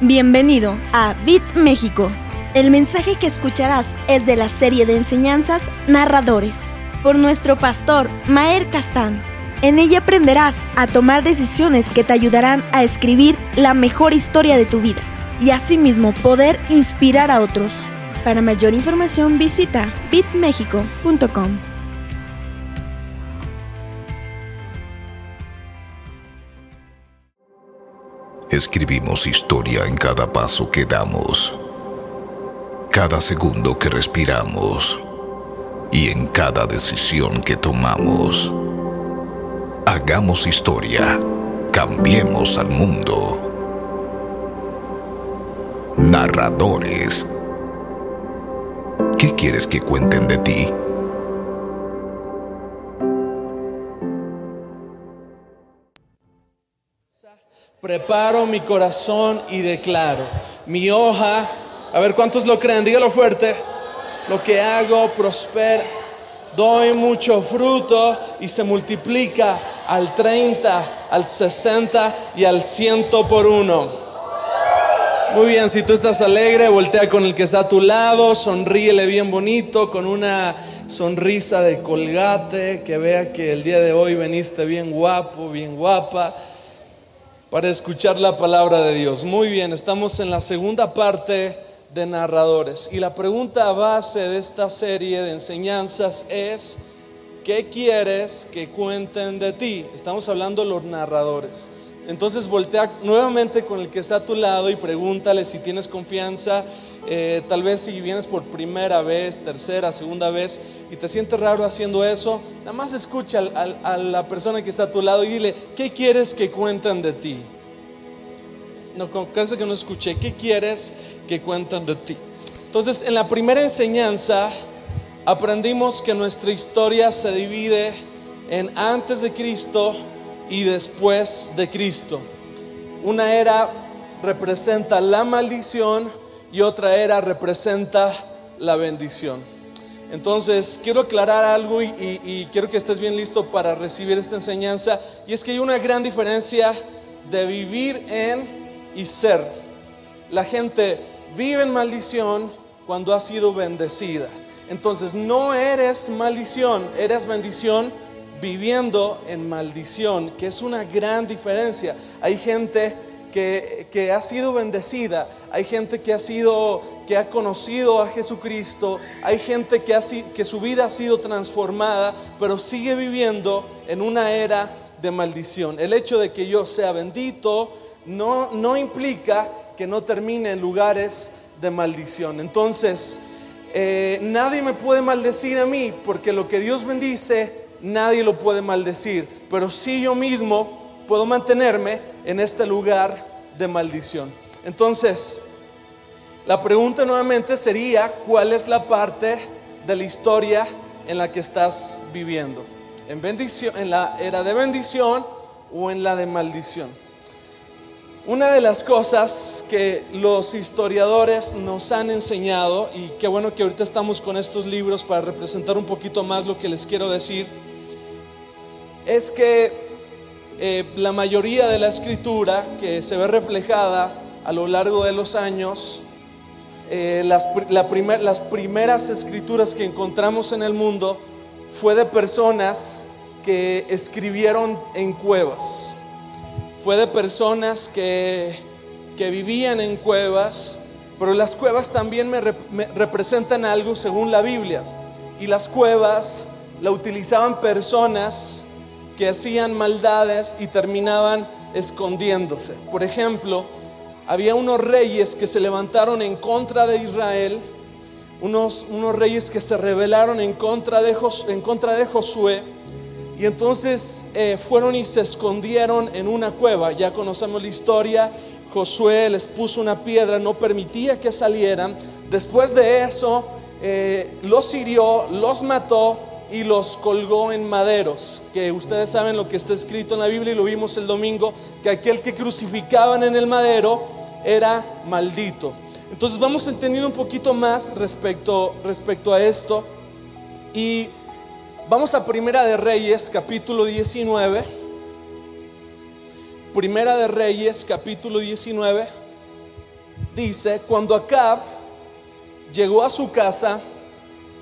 Bienvenido a Bit México. El mensaje que escucharás es de la serie de enseñanzas Narradores por nuestro pastor Maer Castán. En ella aprenderás a tomar decisiones que te ayudarán a escribir la mejor historia de tu vida y asimismo poder inspirar a otros. Para mayor información visita bitmexico.com. Escribimos historia en cada paso que damos, cada segundo que respiramos y en cada decisión que tomamos. Hagamos historia, cambiemos al mundo. Narradores. ¿Qué quieres que cuenten de ti? Preparo mi corazón y declaro, mi hoja, a ver cuántos lo creen, dígalo fuerte, lo que hago prospera, doy mucho fruto y se multiplica al 30, al 60 y al 100 por uno. Muy bien, si tú estás alegre, voltea con el que está a tu lado, sonríele bien bonito, con una sonrisa de colgate, que vea que el día de hoy veniste bien guapo, bien guapa para escuchar la palabra de Dios. Muy bien, estamos en la segunda parte de narradores y la pregunta base de esta serie de enseñanzas es, ¿qué quieres que cuenten de ti? Estamos hablando de los narradores. Entonces voltea nuevamente con el que está a tu lado y pregúntale si tienes confianza, eh, tal vez si vienes por primera vez, tercera, segunda vez y te sientes raro haciendo eso, nada más escucha a, la persona que está a tu lado y dile, ¿qué quieres que cuenten de ti? No, con que no escuché, ¿qué quieres que cuenten de ti? Entonces, en la primera enseñanza aprendimos que nuestra historia se divide en antes de Cristo y después de Cristo. Una era representa la maldición, y otra era representa la bendición. Entonces, quiero aclarar algo y, quiero que estés bien listo para recibir esta enseñanza. Y es que hay una gran diferencia de vivir en y ser. La gente vive en maldición cuando ha sido bendecida. Entonces, no eres maldición, eres bendición viviendo en maldición, que es una gran diferencia. Hay gente que, ha sido bendecida, hay gente que ha sido, que ha conocido a Jesucristo, hay gente que, ha, que su vida ha sido transformada, pero sigue viviendo en una era de maldición. El hecho de que yo sea bendito no, no implica que no termine en lugares de maldición. Entonces, eh, nadie me puede maldecir a mí, porque lo que Dios bendice, nadie lo puede maldecir, pero si yo mismo puedo mantenerme en este lugar de maldición. Entonces, la pregunta nuevamente sería, ¿cuál es la parte de la historia en la que estás viviendo? ¿En, bendición, en la era de bendición o en la de maldición? Una de las cosas que los historiadores nos han enseñado, y qué bueno que ahorita estamos con estos libros para representar un poquito más lo que les quiero decir, es que eh, la mayoría de la escritura que se ve reflejada a lo largo de los años, eh, las, primeras escrituras que encontramos en el mundo fue de personas que escribieron en cuevas, fue de personas que, que vivían en cuevas, pero las cuevas también representan algo según la Biblia, y las cuevas la utilizaban personas que hacían maldades y terminaban escondiéndose. Por ejemplo, había unos reyes que se levantaron en contra de Israel, unos, reyes que se rebelaron en contra de, en contra de Josué, y entonces eh, fueron y se escondieron en una cueva. Ya conocemos la historia. Josué les puso una piedra, no permitía que salieran. Después de eso, eh, los hirió, los mató y los colgó en maderos, que ustedes saben lo que está escrito en la Biblia y lo vimos el domingo, que aquel que crucificaban en el madero era maldito. Entonces vamos entendiendo un poquito más respecto, respecto a esto y vamos a Primera de Reyes capítulo 19. Primera de Reyes capítulo 19. dice, cuando Acab llegó a su casa,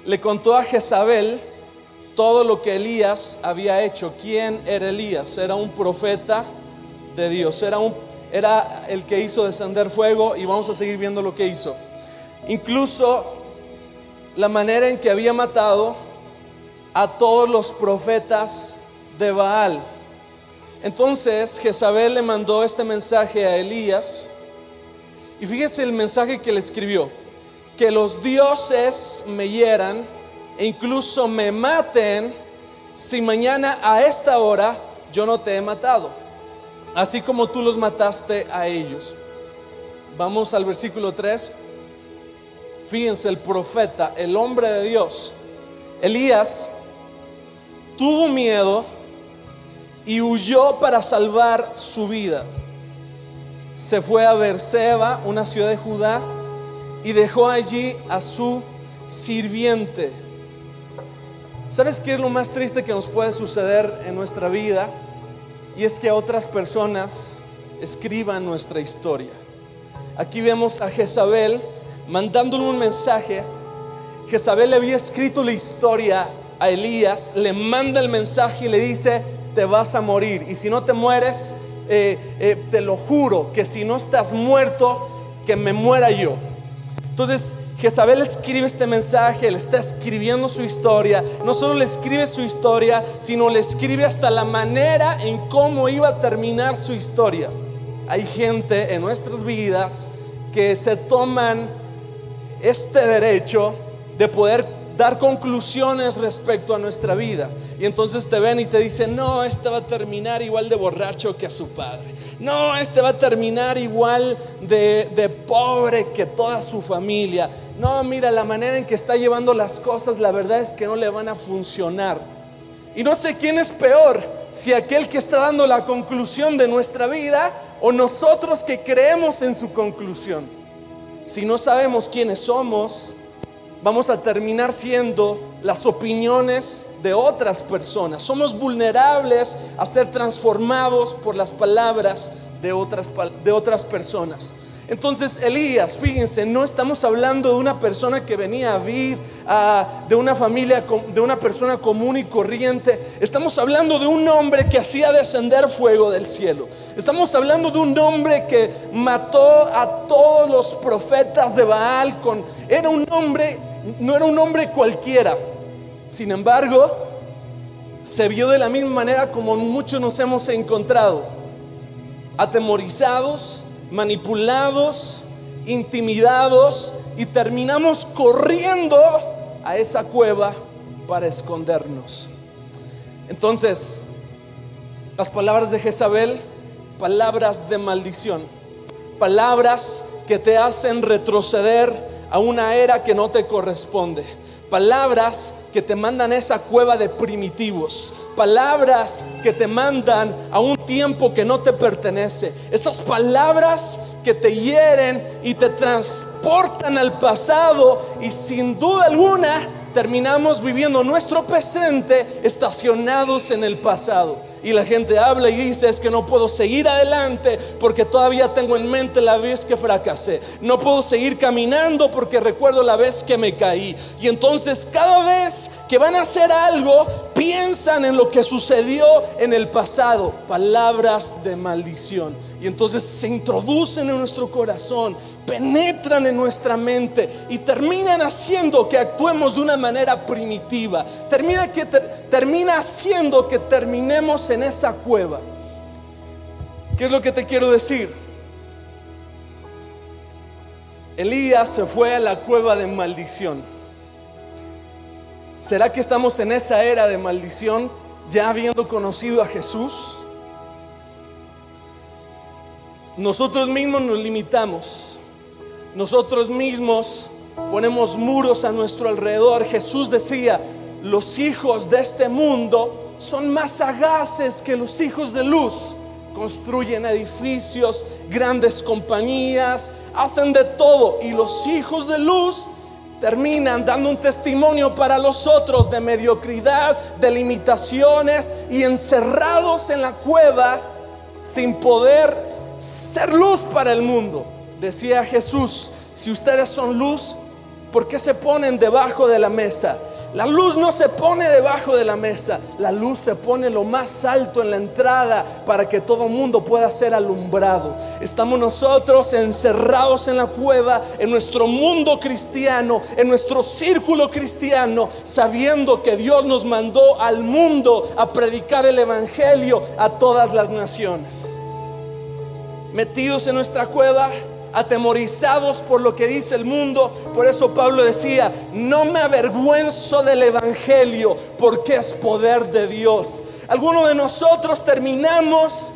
le contó a Jezabel todo lo que Elías había hecho. ¿Quién era Elías? Era un profeta de Dios, era, el que hizo descender fuego y vamos a seguir viendo lo que hizo. Incluso la manera en que había matado a todos los profetas de Baal. Entonces Jezabel le mandó este mensaje a Elías y fíjese el mensaje que le escribió, que los dioses me hieran e incluso me maten si mañana a esta hora yo no te he matado, así como tú los mataste a ellos. Vamos al versículo 3. Fíjense, el profeta, el hombre de Dios, Elías, tuvo miedo y huyó para salvar su vida. Se fue a Berseba, una ciudad de Judá, y dejó allí a su sirviente. ¿Sabes qué es lo más triste que nos puede suceder en nuestra vida? Y es que otras personas escriban nuestra historia. Aquí vemos a Jezabel mandándole un mensaje. Jezabel le había escrito la historia a Elías, le manda el mensaje y le dice, te vas a morir. Y si no te mueres, eh, eh, te lo juro, que si no estás muerto, que me muera yo. Entonces, Jezabel escribe este mensaje, le está escribiendo su historia. No solo le escribe su historia, sino le escribe hasta la manera en cómo iba a terminar su historia. Hay gente en nuestras vidas que se toman este derecho de poder dar conclusiones respecto a nuestra vida. Y entonces te ven y te dicen, no, este va a terminar igual de borracho que a su padre. No, este va a terminar igual de, de pobre que toda su familia. No, mira, la manera en que está llevando las cosas, la verdad es que no le van a funcionar. Y no sé quién es peor, si aquel que está dando la conclusión de nuestra vida o nosotros que creemos en su conclusión. Si no sabemos quiénes somos, vamos a terminar siendo las opiniones de otras personas. Somos vulnerables a ser transformados por las palabras de otras, de otras personas. Entonces Elías, fíjense, no estamos hablando de una persona que venía a vivir, de una familia, de una persona común y corriente. Estamos hablando de un hombre que hacía descender fuego del cielo. Estamos hablando de un hombre que mató a todos los profetas de Baal. Con, era un hombre, no era un hombre cualquiera. Sin embargo, se vio de la misma manera como muchos nos hemos encontrado, atemorizados manipulados, intimidados y terminamos corriendo a esa cueva para escondernos. Entonces, las palabras de Jezabel, palabras de maldición, palabras que te hacen retroceder a una era que no te corresponde, palabras que te mandan a esa cueva de primitivos, palabras que te mandan a un tiempo que no te pertenece. Esas palabras que te hieren y te transportan al pasado y sin duda alguna terminamos viviendo nuestro presente estacionados en el pasado. Y la gente habla y dice, es que no puedo seguir adelante porque todavía tengo en mente la vez que fracasé. No puedo seguir caminando porque recuerdo la vez que me caí. Y entonces cada vez que van a hacer algo, piensan en lo que sucedió en el pasado. Palabras de maldición. Y entonces se introducen en nuestro corazón, penetran en nuestra mente y terminan haciendo que actuemos de una manera primitiva. Termina, que termina haciendo que terminemos en esa cueva. ¿Qué es lo que te quiero decir? Elías se fue a la cueva de maldición. ¿Será que estamos en esa era de maldición ya habiendo conocido a Jesús? Nosotros mismos nos limitamos. Nosotros mismos ponemos muros a nuestro alrededor. Jesús decía, los hijos de este mundo son más sagaces que los hijos de luz. Construyen edificios, grandes compañías, hacen de todo. Y los hijos de luz terminan dando un testimonio para los otros de mediocridad, de limitaciones y encerrados en la cueva sin poder ser luz para el mundo. decía Jesús, si ustedes son luz, ¿por qué se ponen debajo de la mesa? La luz no se pone debajo de la mesa, la luz se pone lo más alto en la entrada para que todo mundo pueda ser alumbrado. Estamos nosotros encerrados en la cueva, en nuestro mundo cristiano, en nuestro círculo cristiano, sabiendo que Dios nos mandó al mundo a predicar el Evangelio a todas las naciones. Metidos en nuestra cueva, atemorizados por lo que dice el mundo. Por eso Pablo decía, no me avergüenzo del Evangelio porque es poder de Dios. Algunos de nosotros terminamos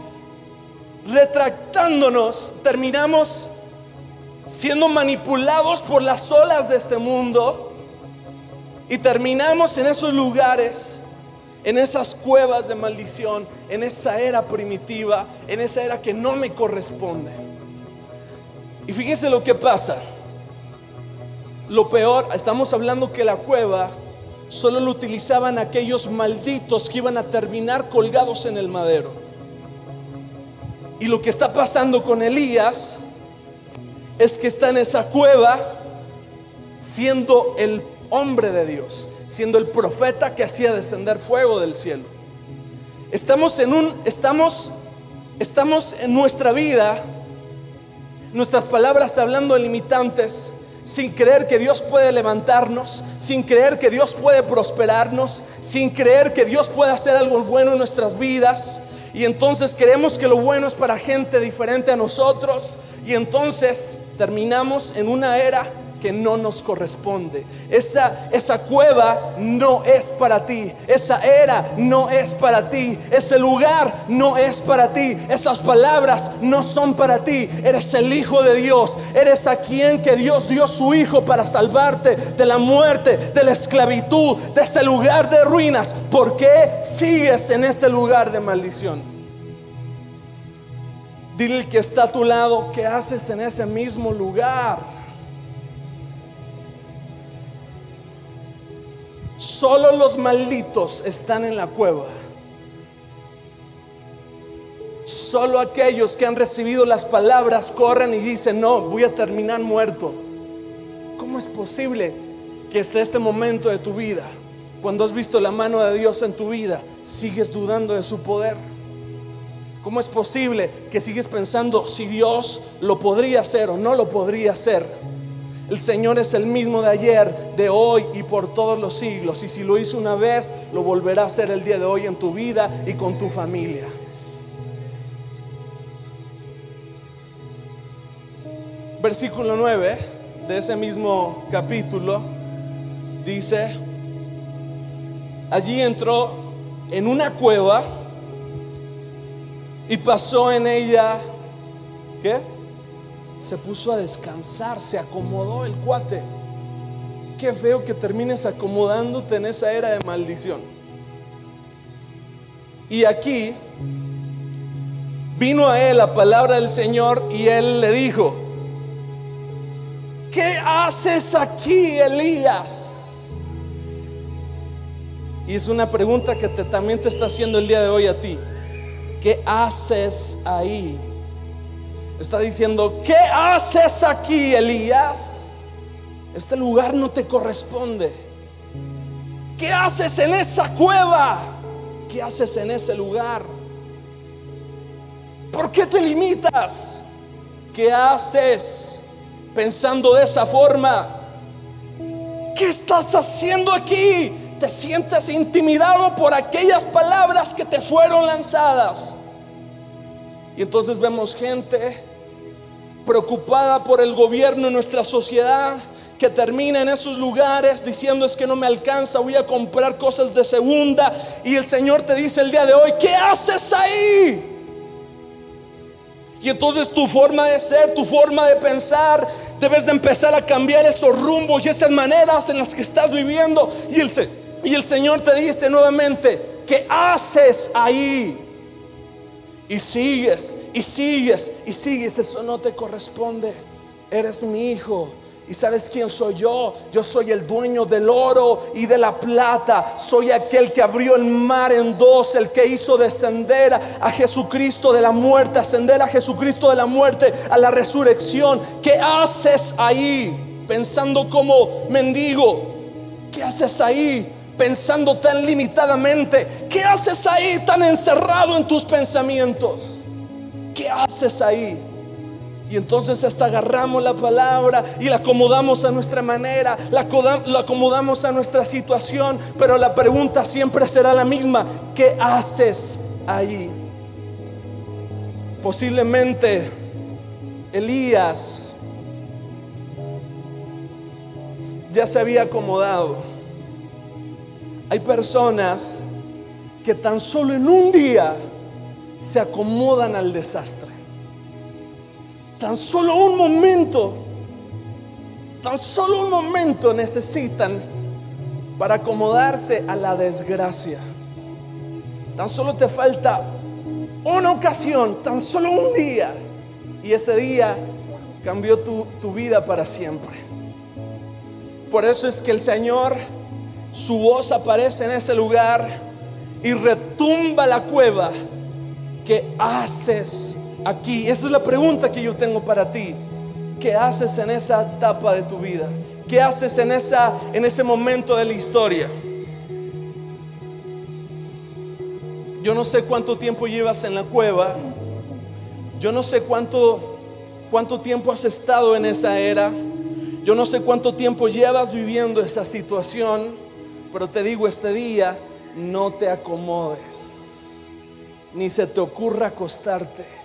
retractándonos, terminamos siendo manipulados por las olas de este mundo y terminamos en esos lugares, en esas cuevas de maldición, en esa era primitiva, en esa era que no me corresponde. Y fíjense lo que pasa. Lo peor, estamos hablando que la cueva solo lo utilizaban aquellos malditos que iban a terminar colgados en el madero. Y lo que está pasando con Elías es que está en esa cueva siendo el hombre de Dios, siendo el profeta que hacía descender fuego del cielo. Estamos en un estamos estamos en nuestra vida nuestras palabras hablando de limitantes, sin creer que Dios puede levantarnos, sin creer que Dios puede prosperarnos, sin creer que Dios puede hacer algo bueno en nuestras vidas. Y entonces creemos que lo bueno es para gente diferente a nosotros. Y entonces terminamos en una era que no nos corresponde. Esa, esa cueva no es para ti. Esa era no es para ti. Ese lugar no es para ti. Esas palabras no son para ti. Eres el Hijo de Dios. Eres a quien que Dios dio su Hijo para salvarte de la muerte, de la esclavitud, de ese lugar de ruinas. ¿Por qué sigues en ese lugar de maldición? Dile que está a tu lado, ¿qué haces en ese mismo lugar? Solo los malditos están en la cueva. Solo aquellos que han recibido las palabras corren y dicen, no, voy a terminar muerto. ¿Cómo es posible que esté este momento de tu vida, cuando has visto la mano de Dios en tu vida, sigues dudando de su poder? ¿Cómo es posible que sigues pensando si Dios lo podría hacer o no lo podría hacer? El Señor es el mismo de ayer, de hoy y por todos los siglos. Y si lo hizo una vez, lo volverá a hacer el día de hoy en tu vida y con tu familia. Versículo 9 de ese mismo capítulo dice, allí entró en una cueva y pasó en ella, ¿qué? Se puso a descansar, se acomodó el cuate. Qué feo que termines acomodándote en esa era de maldición. Y aquí vino a él la palabra del Señor y él le dijo, ¿qué haces aquí, Elías? Y es una pregunta que también te está haciendo el día de hoy a ti. ¿Qué haces ahí? Está diciendo, ¿qué haces aquí, Elías? Este lugar no te corresponde. ¿Qué haces en esa cueva? ¿Qué haces en ese lugar? ¿Por qué te limitas? ¿Qué haces pensando de esa forma? ¿Qué estás haciendo aquí? ¿Te sientes intimidado por aquellas palabras que te fueron lanzadas? Y entonces vemos gente preocupada por el gobierno en nuestra sociedad, que termina en esos lugares diciendo es que no me alcanza, voy a comprar cosas de segunda. Y el Señor te dice el día de hoy, ¿qué haces ahí? Y entonces tu forma de ser, tu forma de pensar, debes de empezar a cambiar esos rumbos y esas maneras en las que estás viviendo. Y el, y el Señor te dice nuevamente, ¿qué haces ahí? Y sigues, y sigues, y sigues. Eso no te corresponde. Eres mi hijo ¿Y sabes quién soy yo? Yo soy el dueño del oro y de la plata. Soy aquel que abrió el mar en dos, el que hizo descender a Jesucristo de la muerte, ascender a Jesucristo de la muerte a la resurrección. ¿Qué haces ahí pensando como mendigo? ¿Qué haces ahí pensando tan limitadamente? ¿Qué haces ahí tan encerrado en tus pensamientos? ¿Qué haces ahí? Y entonces hasta agarramos la palabra y la acomodamos a nuestra manera, la, acomodamos a nuestra situación, pero la pregunta siempre será la misma, ¿qué haces ahí? Posiblemente Elías ya se había acomodado. Hay personas que tan solo en un día se acomodan al desastre. Tan solo un momento, tan solo un momento necesitan para acomodarse a la desgracia. Tan solo te falta una ocasión, tan solo un día. Y ese día cambió tu, tu vida para siempre. Por eso es que el Señor, su voz aparece en ese lugar y retumba la cueva. que haces aquí? Esa es la pregunta que yo tengo para ti. ¿Qué haces en esa etapa de tu vida? ¿Qué haces en, esa, en ese momento de la historia? Yo no sé cuánto tiempo llevas en la cueva. Yo no sé cuánto, cuánto tiempo has estado en esa era. Yo no sé cuánto tiempo llevas viviendo esa situación. Pero te digo este día, no te acomodes. Ni se te ocurra acostarte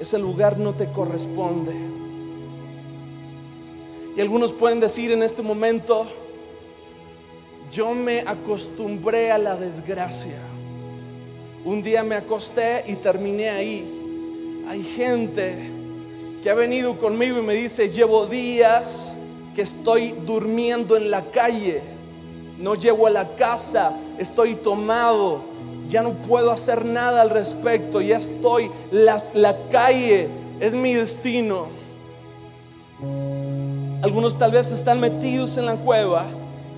ese lugar no te corresponde. Y algunos pueden decir en este momento, yo me acostumbré a la desgracia. Un día me acosté y terminé ahí. Hay gente que ha venido conmigo y me dice, llevo días que estoy durmiendo en la calle, no llego a la casa, estoy tomado, ya no puedo hacer nada al respecto, ya estoy, las, la calle es mi destino. Algunos tal vez están metidos en la cueva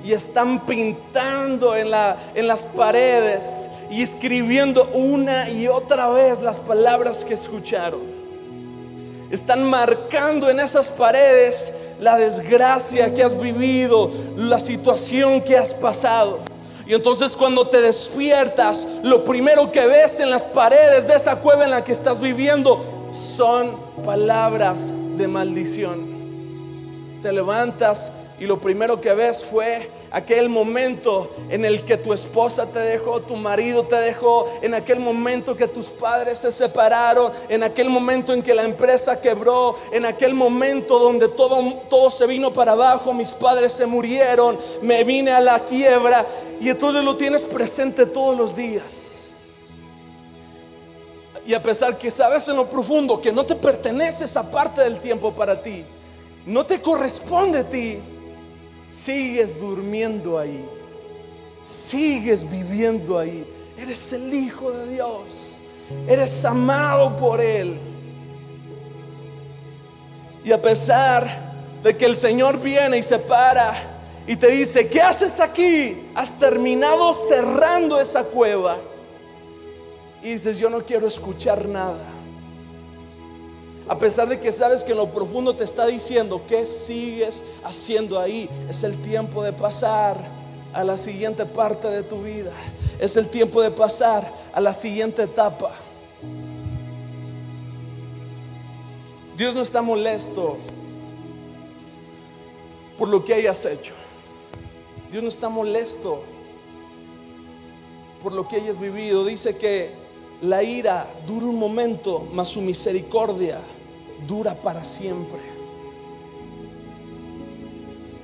y están pintando en, la, en las paredes y escribiendo una y otra vez las palabras que escucharon. Están marcando en esas paredes la desgracia que has vivido, la situación que has pasado. Y entonces cuando te despiertas, lo primero que ves en las paredes de esa cueva en la que estás viviendo son palabras de maldición. Te levantas y lo primero que ves fue aquel momento en el que tu esposa te dejó, tu marido te dejó, en aquel momento que tus padres se separaron, en aquel momento en que la empresa quebró, en aquel momento donde todo, todo se vino para abajo, mis padres se murieron, me vine a la quiebra y entonces lo tienes presente todos los días. Y a pesar que sabes en lo profundo que no te pertenece esa parte del tiempo para ti, no te corresponde a ti, sigues durmiendo ahí, sigues viviendo ahí. Eres el Hijo de Dios, eres amado por Él. Y a pesar de que el Señor viene y se para y te dice, ¿qué haces aquí? Has terminado cerrando esa cueva. Y dices, yo no quiero escuchar nada. A pesar de que sabes que en lo profundo te está diciendo, ¿qué sigues haciendo ahí? Es el tiempo de pasar a la siguiente parte de tu vida. Es el tiempo de pasar a la siguiente etapa. Dios no está molesto por lo que hayas hecho. Dios no está molesto por lo que hayas vivido. Dice que la ira dura un momento, mas su misericordia dura para siempre.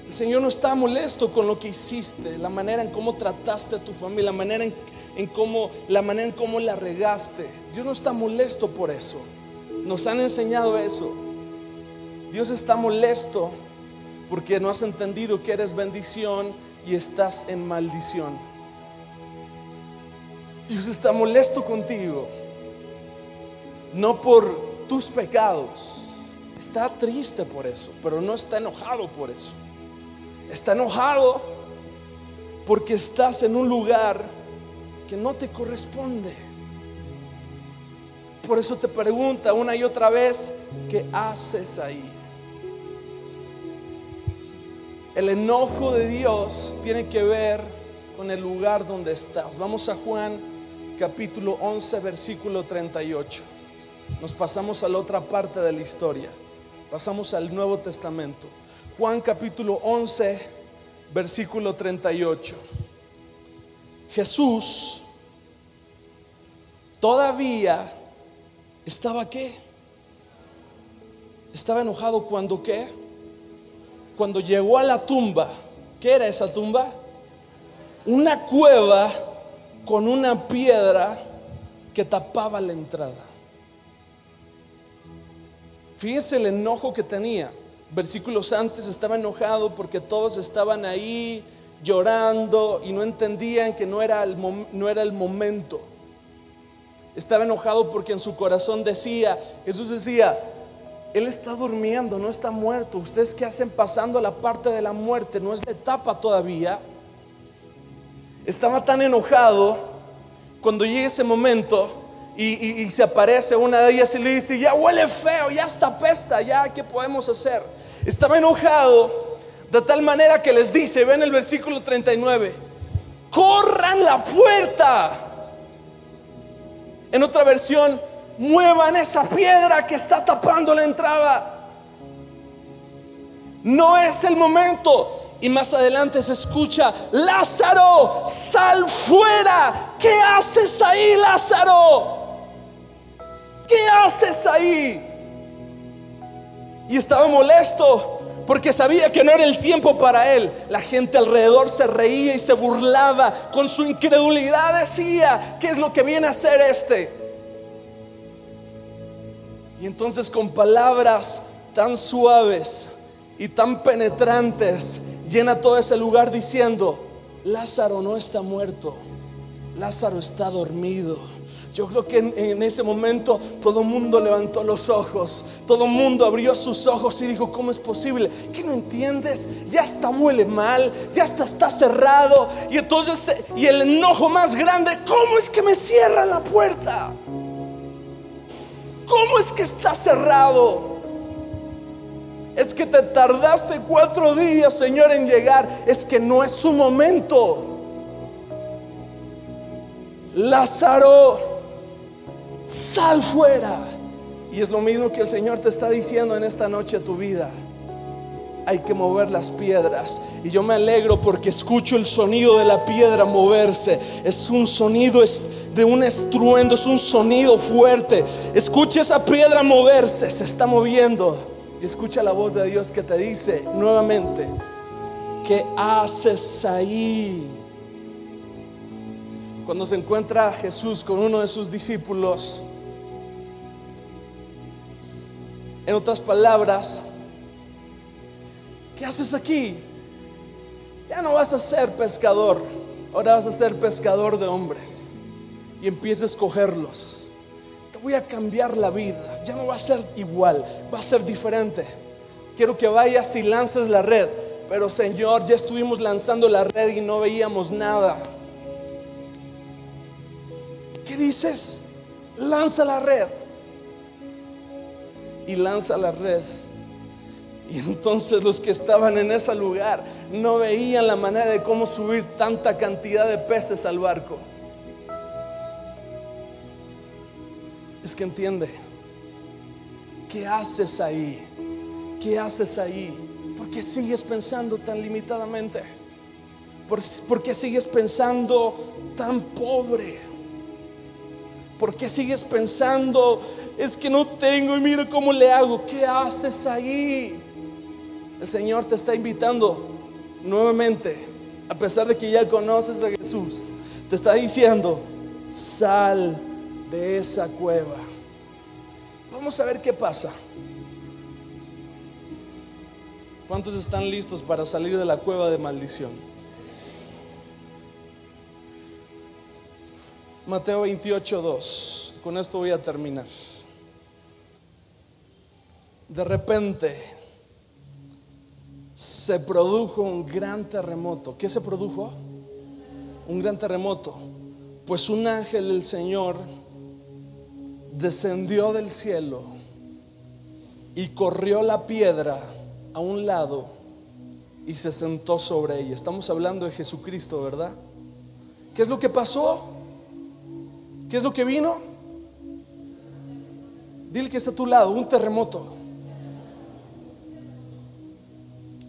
El Señor no está molesto con lo que hiciste, la manera en cómo trataste a tu familia, la manera en, cómo, la manera en cómo la regaste. Dios no está molesto por eso. Nos han enseñado eso. Dios está molesto porque no has entendido que eres bendición y estás en maldición. Dios está molesto contigo, no por tus pecados, está triste por eso, pero no está enojado por eso. Está enojado porque estás en un lugar que no te corresponde. Por eso te pregunta una y otra vez, ¿qué haces ahí? El enojo de Dios tiene que ver con el lugar donde estás. Vamos a Juan capítulo 11, versículo 38. Nos pasamos a la otra parte de la historia. Pasamos al Nuevo Testamento. Juan capítulo 11, versículo 38. Jesús todavía estaba qué? Estaba enojado cuando qué? Cuando llegó a la tumba. ¿Qué era esa tumba? Una cueva con una piedra que tapaba la entrada. Fíjense el enojo que tenía. Versículos antes estaba enojado porque todos estaban ahí llorando y no entendían que no era el, no era el momento. Estaba enojado porque en su corazón decía, Jesús decía, Él está durmiendo, no está muerto. Ustedes que hacen pasando la parte de la muerte, no es la etapa todavía. Estaba tan enojado cuando llega ese momento y, se aparece una de ellas y le dice, ya huele feo, ya está pesta, ya, ¿qué podemos hacer? Estaba enojado de tal manera que les dice, ven el versículo 39, corran la puerta. En otra versión, muevan esa piedra que está tapando la entrada. No es el momento. Y más adelante se escucha, Lázaro, sal fuera. ¿Qué haces ahí, Lázaro? ¿qué haces ahí? Y estaba molesto porque sabía que no era el tiempo para él. La gente alrededor se reía y se burlaba. Con su incredulidad decía, ¿qué es lo que viene a hacer este? Y entonces con palabras tan suaves y tan penetrantes, llena todo ese lugar diciendo, Lázaro no está muerto, Lázaro está dormido. Yo creo que en, ese momento todo el mundo levantó los ojos, todo el mundo abrió sus ojos y dijo, ¿cómo es posible? ¿Qué no entiendes? Ya está huele mal, ya está, está cerrado. Y entonces, y el enojo más grande, ¿cómo es que me cierra la puerta? ¿Cómo es que está cerrado? Es que te tardaste cuatro días, Señor, en llegar. Es que no es su momento. Lázaro sal fuera. Y es lo mismo que el Señor te está diciendo en esta noche a tu vida. Hay que mover las piedras. Y yo me alegro porque escucho el sonido de la piedra moverse. Es un sonido de un estruendo, es un sonido fuerte. Escucha esa piedra moverse, se está moviendo. Y escucha la voz de Dios que te dice nuevamente, ¿qué haces ahí? cuando se encuentra Jesús con uno de sus discípulos, en otras palabras, ¿qué haces aquí? Ya no vas a ser pescador, ahora vas a ser pescador de hombres y empieza a escogerlos. Voy a cambiar la vida, ya no va a ser igual, va a ser diferente. Quiero que vayas y lances la red, pero Señor, ya estuvimos lanzando la red y no veíamos nada dices? Lanza la red. Y lanza la red. Y entonces los que estaban en ese lugar no veían la manera de cómo subir tanta cantidad de peces al barco. Es que entiende, ¿qué haces ahí? ¿Qué haces ahí? ¿Por qué sigues pensando tan limitadamente? ¿Por, qué sigues pensando tan pobre? ¿Por qué sigues pensando? Es que no tengo y mira cómo le hago. ¿Qué haces ahí? El Señor te está invitando nuevamente, a pesar de que ya conoces a Jesús, te está diciendo, sal de esa cueva. Vamos a ver qué pasa. ¿Cuántos están listos para salir de la cueva de maldición? Mateo 28, 2. Con esto voy a terminar. de repente se produjo un gran terremoto. ¿Qué se produjo? Un gran terremoto. Pues un ángel del Señor descendió del cielo y corrió la piedra a un lado y se sentó sobre ella. Estamos hablando de Jesucristo, ¿verdad? ¿Qué es lo que pasó? ¿Qué es lo que vino? Dile que está a tu lado, un terremoto.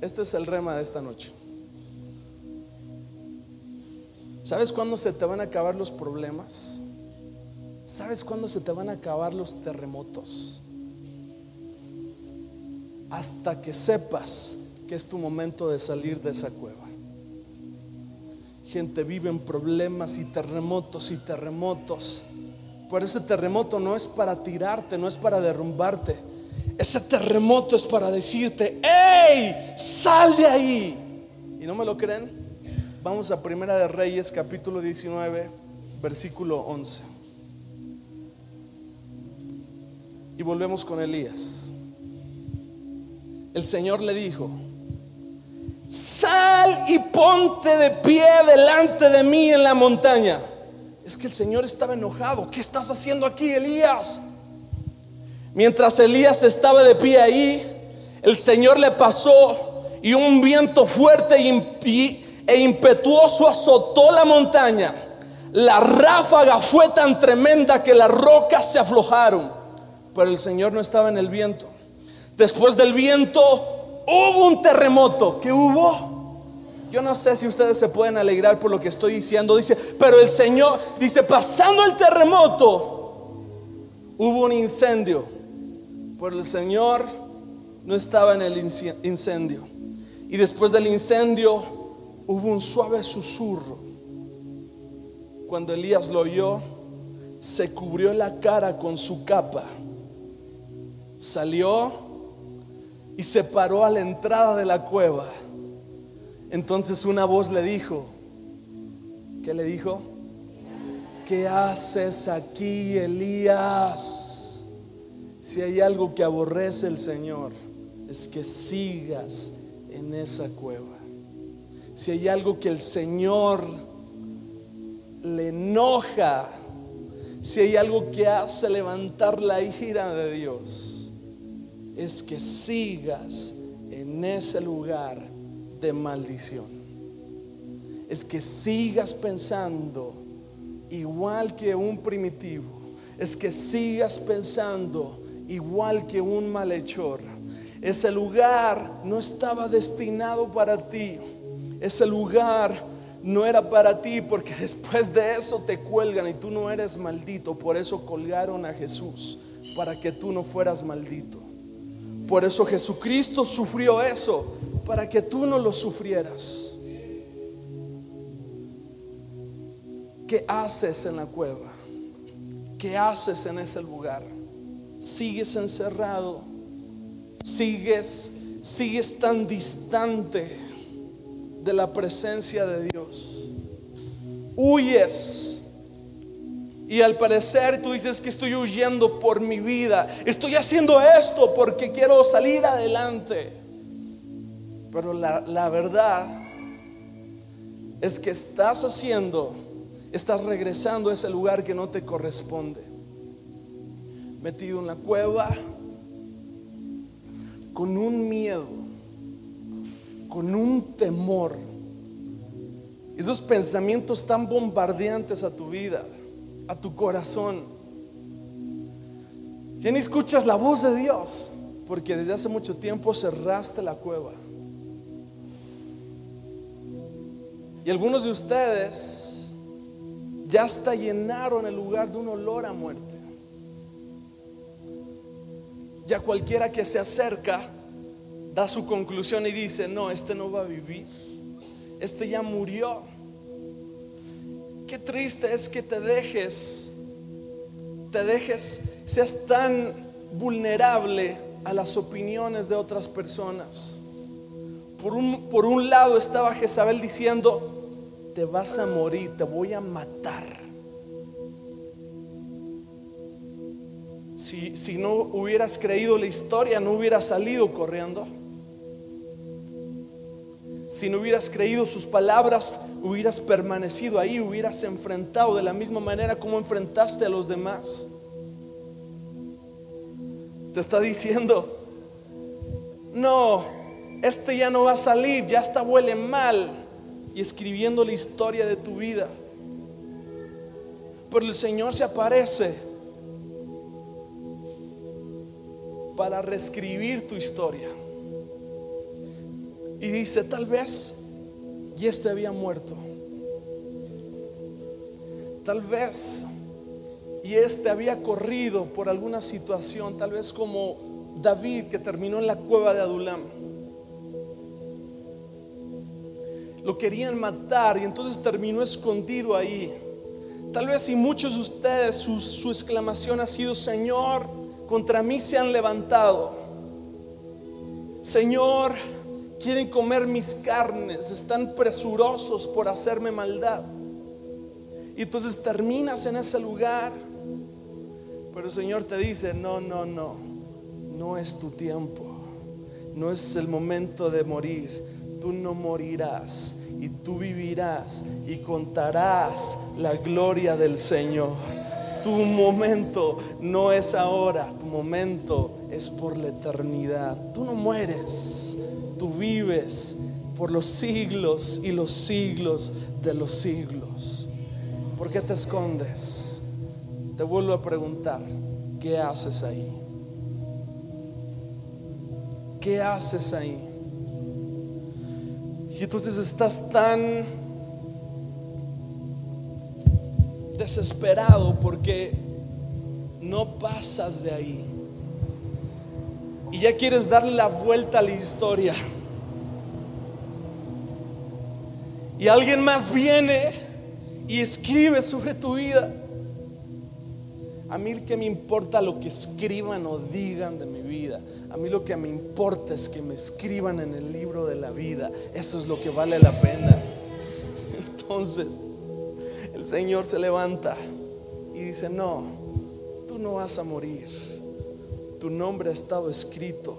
Este es el rema de esta noche. ¿Sabes cuándo se te van a acabar los problemas? ¿Sabes cuándo se te van a acabar los terremotos? Hasta que sepas que es tu momento de salir de esa cueva. Gente vive en problemas y terremotos y terremotos. Por ese terremoto no es para tirarte, no es para derrumbarte. Ese terremoto es para decirte, ¡Ey! ¡Sal de ahí! ¿Y no me lo creen? Vamos a Primera de Reyes, capítulo 19, versículo 11. Y volvemos con Elías. El Señor le dijo, sal y ponte de pie delante de mí en la montaña. Es que el Señor estaba enojado. ¿Qué estás haciendo aquí, Elías? Mientras Elías estaba de pie ahí, el Señor le pasó y un viento fuerte e impetuoso azotó la montaña. La ráfaga fue tan tremenda que las rocas se aflojaron pero el Señor no estaba en el viento. Después del viento hubo un terremoto. ¿Qué hubo? Yo no sé si ustedes se pueden alegrar por lo que estoy diciendo. Dice, pero el Señor, dice, pasando el terremoto, hubo un incendio. Pero el Señor no estaba en el incendio. Y después del incendio hubo un suave susurro. Cuando Elías lo oyó, se cubrió la cara con su capa salió y se paró a la entrada de la cueva. Entonces una voz le dijo, ¿qué le dijo? ¿Qué haces aquí, Elías? Si hay algo que aborrece el Señor, es que sigas en esa cueva. Si hay algo que el Señor le enoja, si hay algo que hace levantar la ira de Dios, es que sigas en ese lugar de maldición. Es que sigas pensando igual que un primitivo. Es que sigas pensando igual que un malhechor. Ese lugar no estaba destinado para ti. Ese lugar no era para ti porque después de eso te cuelgan y tú no eres maldito. Por eso colgaron a Jesús, para que tú no fueras maldito. Por eso Jesucristo sufrió eso, para que tú no lo sufrieras. ¿Qué haces en la cueva? ¿Qué haces en ese lugar? ¿Sigues encerrado? ¿Sigues, sigues tan distante de la presencia de Dios? ¿Huyes? Y al parecer tú dices que estoy huyendo por mi vida. Estoy haciendo esto porque quiero salir adelante. Pero la, la verdad es que estás haciendo, estás regresando a ese lugar que no te corresponde. Metido en la cueva con un miedo, con un temor. Esos pensamientos tan bombardeantes a tu vida a tu corazón. Ya ni escuchas la voz de Dios, porque desde hace mucho tiempo cerraste la cueva. Y algunos de ustedes ya hasta llenaron el lugar de un olor a muerte. Ya cualquiera que se acerca da su conclusión y dice, no, este no va a vivir. Este ya murió. Qué triste es que te dejes, te dejes, seas tan vulnerable a las opiniones de otras personas. Por un, por un lado estaba Jezabel diciendo, te vas a morir, te voy a matar. Si, si no hubieras creído la historia, no hubieras salido corriendo. Si no hubieras creído sus palabras, hubieras permanecido ahí, hubieras enfrentado de la misma manera como enfrentaste a los demás. Te está diciendo, no, este ya no va a salir, ya está huele mal y escribiendo la historia de tu vida. Pero el Señor se aparece para reescribir tu historia. Y dice, tal vez, y este había muerto. Tal vez, y este había corrido por alguna situación, tal vez como David que terminó en la cueva de Adulam. Lo querían matar y entonces terminó escondido ahí. Tal vez si muchos de ustedes su, su exclamación ha sido, Señor, contra mí se han levantado. Señor, quieren comer mis carnes, están presurosos por hacerme maldad. Y entonces terminas en ese lugar, pero el Señor te dice, no, no, no, no es tu tiempo, no es el momento de morir, tú no morirás y tú vivirás y contarás la gloria del Señor. Tu momento no es ahora, tu momento es por la eternidad. Tú no mueres, tú vives por los siglos y los siglos de los siglos. ¿Por qué te escondes? Te vuelvo a preguntar, ¿qué haces ahí? ¿Qué haces ahí? Y entonces estás tan desesperado porque no pasas de ahí. Y ya quieres darle la vuelta a la historia. Y alguien más viene y escribe sobre tu vida. A mí que me importa lo que escriban o digan de mi vida. A mí lo que me importa es que me escriban en el libro de la vida. Eso es lo que vale la pena. Entonces, el Señor se levanta y dice, no, tú no vas a morir. Tu nombre ha estado escrito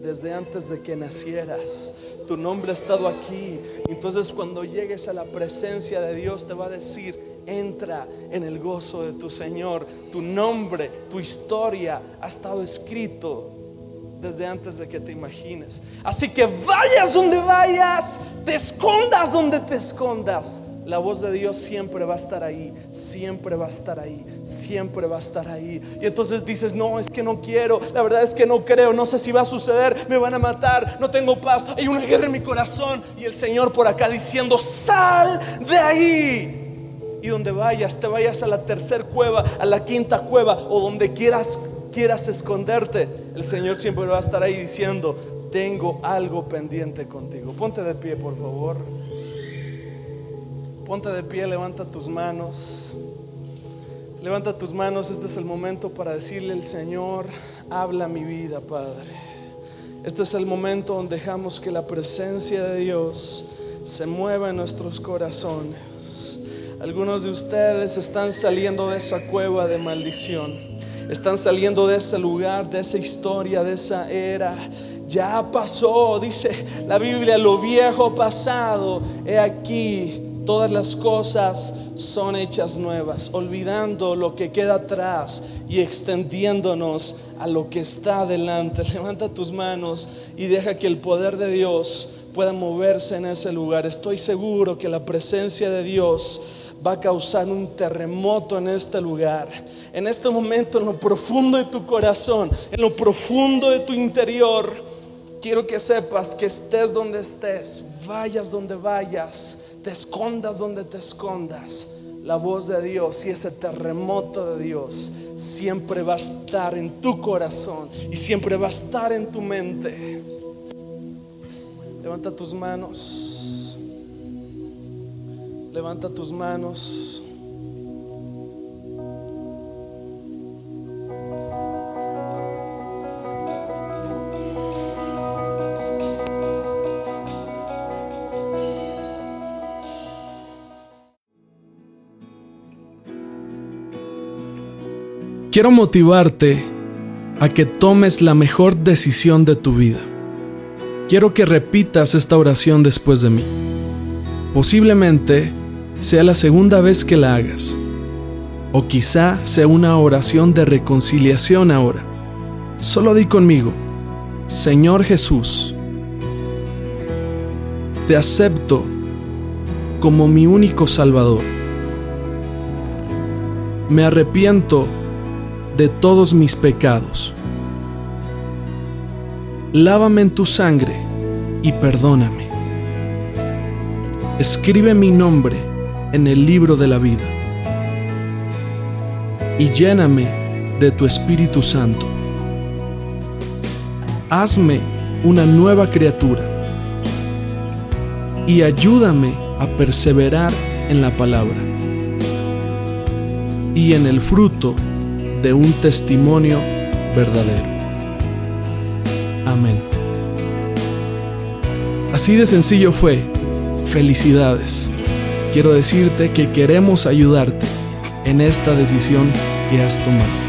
desde antes de que nacieras. Tu nombre ha estado aquí. Entonces cuando llegues a la presencia de Dios te va a decir, entra en el gozo de tu Señor. Tu nombre, tu historia ha estado escrito desde antes de que te imagines. Así que vayas donde vayas, te escondas donde te escondas la voz de Dios siempre va a estar ahí, siempre va a estar ahí, siempre va a estar ahí. Y entonces dices, no, es que no quiero, la verdad es que no creo, no sé si va a suceder, me van a matar, no tengo paz, hay una guerra en mi corazón. Y el Señor por acá diciendo, sal de ahí. Y donde vayas, te vayas a la tercera cueva, a la quinta cueva o donde quieras, quieras esconderte, el Señor siempre va a estar ahí diciendo, tengo algo pendiente contigo. Ponte de pie, por favor. Ponte de pie, levanta tus manos. Levanta tus manos, este es el momento para decirle al Señor, habla mi vida, Padre. Este es el momento donde dejamos que la presencia de Dios se mueva en nuestros corazones. Algunos de ustedes están saliendo de esa cueva de maldición. Están saliendo de ese lugar, de esa historia, de esa era. Ya pasó, dice la Biblia, lo viejo pasado. He aquí, Todas las cosas son hechas nuevas, olvidando lo que queda atrás y extendiéndonos a lo que está adelante. Levanta tus manos y deja que el poder de Dios pueda moverse en ese lugar. Estoy seguro que la presencia de Dios va a causar un terremoto en este lugar. En este momento, en lo profundo de tu corazón, en lo profundo de tu interior, quiero que sepas que estés donde estés, vayas donde vayas te escondas donde te escondas, la voz de Dios y ese terremoto de Dios siempre va a estar en tu corazón y siempre va a estar en tu mente. Levanta tus manos. Levanta tus manos. Quiero motivarte a que tomes la mejor decisión de tu vida. Quiero que repitas esta oración después de mí. Posiblemente sea la segunda vez que la hagas, o quizá sea una oración de reconciliación ahora. Solo di conmigo, Señor Jesús, te acepto como mi único Salvador. Me arrepiento de todos mis pecados. Lávame en tu sangre y perdóname. Escribe mi nombre en el libro de la vida y lléname de tu Espíritu Santo. Hazme una nueva criatura y ayúdame a perseverar en la palabra y en el fruto de un testimonio verdadero. Amén. Así de sencillo fue. Felicidades. Quiero decirte que queremos ayudarte en esta decisión que has tomado.